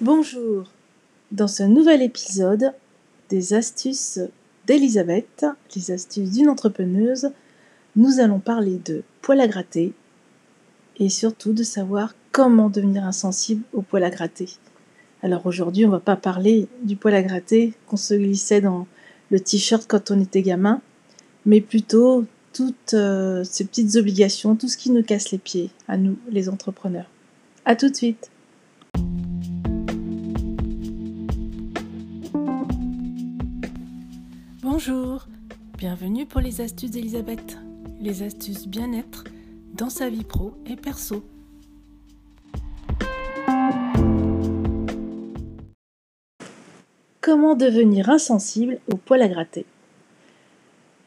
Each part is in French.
Bonjour. Dans ce nouvel épisode des astuces d'Elisabeth, les astuces d'une entrepreneuse, nous allons parler de poils à gratter et surtout de savoir comment devenir insensible au poil à gratter. Alors aujourd'hui, on va pas parler du poil à gratter qu'on se glissait dans le t-shirt quand on était gamin, mais plutôt toutes euh, ces petites obligations, tout ce qui nous casse les pieds à nous, les entrepreneurs. À tout de suite. Bonjour, bienvenue pour les astuces d'Elisabeth, les astuces bien-être dans sa vie pro et perso. Comment devenir insensible au poil à gratter?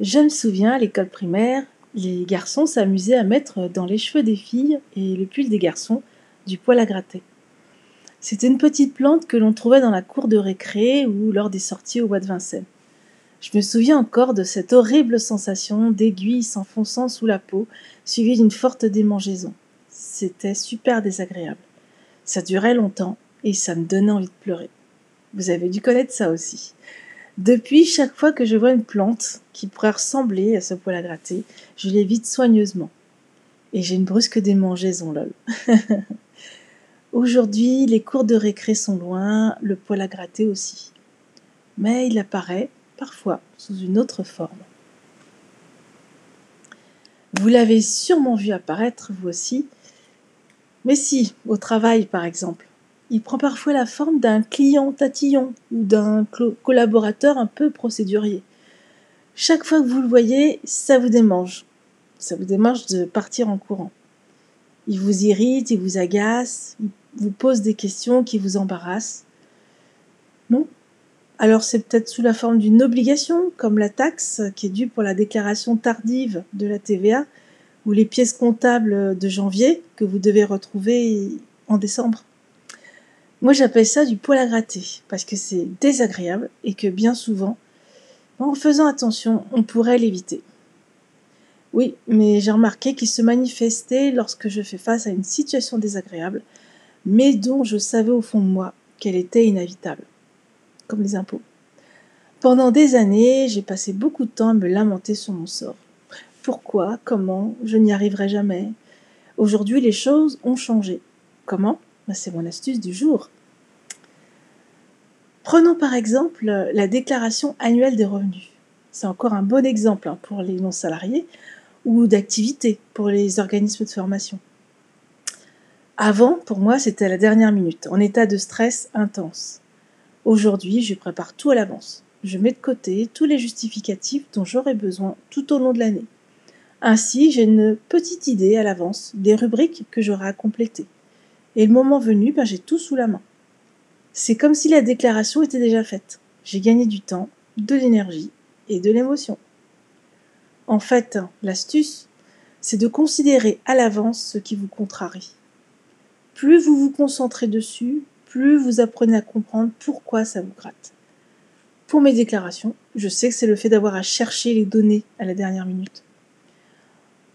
Je me souviens à l'école primaire, les garçons s'amusaient à mettre dans les cheveux des filles et le pull des garçons du poil à gratter. C'était une petite plante que l'on trouvait dans la cour de récré ou lors des sorties au bois de Vincennes. Je me souviens encore de cette horrible sensation d'aiguille s'enfonçant sous la peau, suivie d'une forte démangeaison. C'était super désagréable. Ça durait longtemps et ça me donnait envie de pleurer. Vous avez dû connaître ça aussi. Depuis, chaque fois que je vois une plante qui pourrait ressembler à ce poil à gratter, je l'évite soigneusement. Et j'ai une brusque démangeaison, lol. Aujourd'hui, les cours de récré sont loin, le poil à gratter aussi. Mais il apparaît, parfois, sous une autre forme. Vous l'avez sûrement vu apparaître, vous aussi. Mais si, au travail par exemple il prend parfois la forme d'un client tatillon ou d'un collaborateur un peu procédurier. Chaque fois que vous le voyez, ça vous démange. Ça vous démange de partir en courant. Il vous irrite, il vous agace, il vous pose des questions qui vous embarrassent. Non Alors c'est peut-être sous la forme d'une obligation, comme la taxe qui est due pour la déclaration tardive de la TVA, ou les pièces comptables de janvier que vous devez retrouver en décembre. Moi, j'appelle ça du poil à gratter, parce que c'est désagréable et que bien souvent, en faisant attention, on pourrait l'éviter. Oui, mais j'ai remarqué qu'il se manifestait lorsque je fais face à une situation désagréable, mais dont je savais au fond de moi qu'elle était inévitable, les impôts. Pendant des années, j'ai passé beaucoup de temps à me lamenter sur mon sort. Pourquoi? Comment? Je n'y arriverai jamais. Aujourd'hui, les choses ont changé. Comment? Bah, c'est mon astuce du jour. Prenons par exemple la déclaration annuelle des revenus. C'est encore un bon exemple hein, pour les non-salariés ou d'activité pour les organismes de formation. Avant, pour moi, c'était la dernière minute, en état de stress intense. Aujourd'hui, je prépare tout à l'avance. Je mets de côté tous les justificatifs dont j'aurai besoin tout au long de l'année. Ainsi, j'ai une petite idée à l'avance des rubriques que j'aurai à compléter. Et le moment venu, ben, j'ai tout sous la main. C'est comme si la déclaration était déjà faite. J'ai gagné du temps, de l'énergie et de l'émotion. En fait, l'astuce, c'est de considérer à l'avance ce qui vous contrarie. Plus vous vous concentrez dessus, plus vous apprenez à comprendre pourquoi ça vous gratte. Pour mes déclarations, je sais que c'est le fait d'avoir à chercher les données à la dernière minute.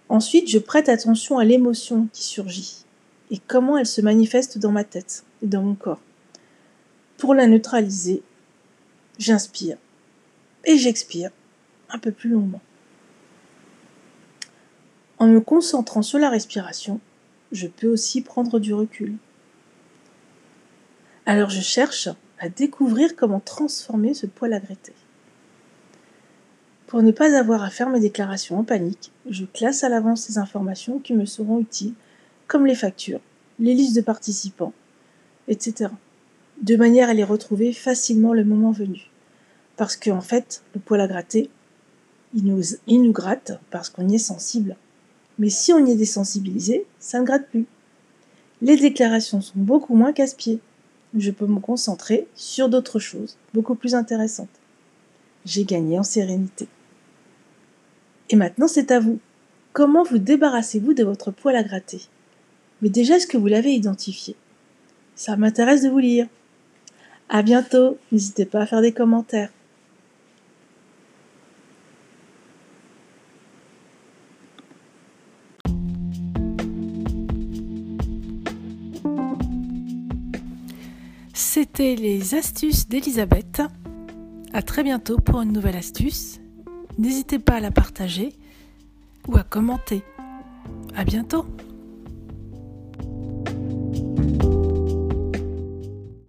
Ensuite, je prête attention à l'émotion qui surgit et comment elle se manifeste dans ma tête et dans mon corps. Pour la neutraliser, j'inspire et j'expire un peu plus longuement. En me concentrant sur la respiration, je peux aussi prendre du recul. Alors je cherche à découvrir comment transformer ce poil à gratter. Pour ne pas avoir à faire mes déclarations en panique, je classe à l'avance les informations qui me seront utiles comme les factures, les listes de participants, etc. De manière à les retrouver facilement le moment venu. Parce qu'en en fait, le poil à gratter, il nous, il nous gratte parce qu'on y est sensible. Mais si on y est désensibilisé, ça ne gratte plus. Les déclarations sont beaucoup moins casse-pieds. Je peux me concentrer sur d'autres choses, beaucoup plus intéressantes. J'ai gagné en sérénité. Et maintenant, c'est à vous. Comment vous débarrassez-vous de votre poil à gratter? Mais déjà, est-ce que vous l'avez identifié? Ça m'intéresse de vous lire. À bientôt, n'hésitez pas à faire des commentaires. C'était les astuces d'Elisabeth. À très bientôt pour une nouvelle astuce. N'hésitez pas à la partager ou à commenter. À bientôt!